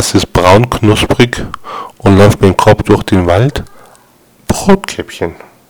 Gras ist braun knusprig und läuft mit dem Korb durch den Wald. Brotkäppchen.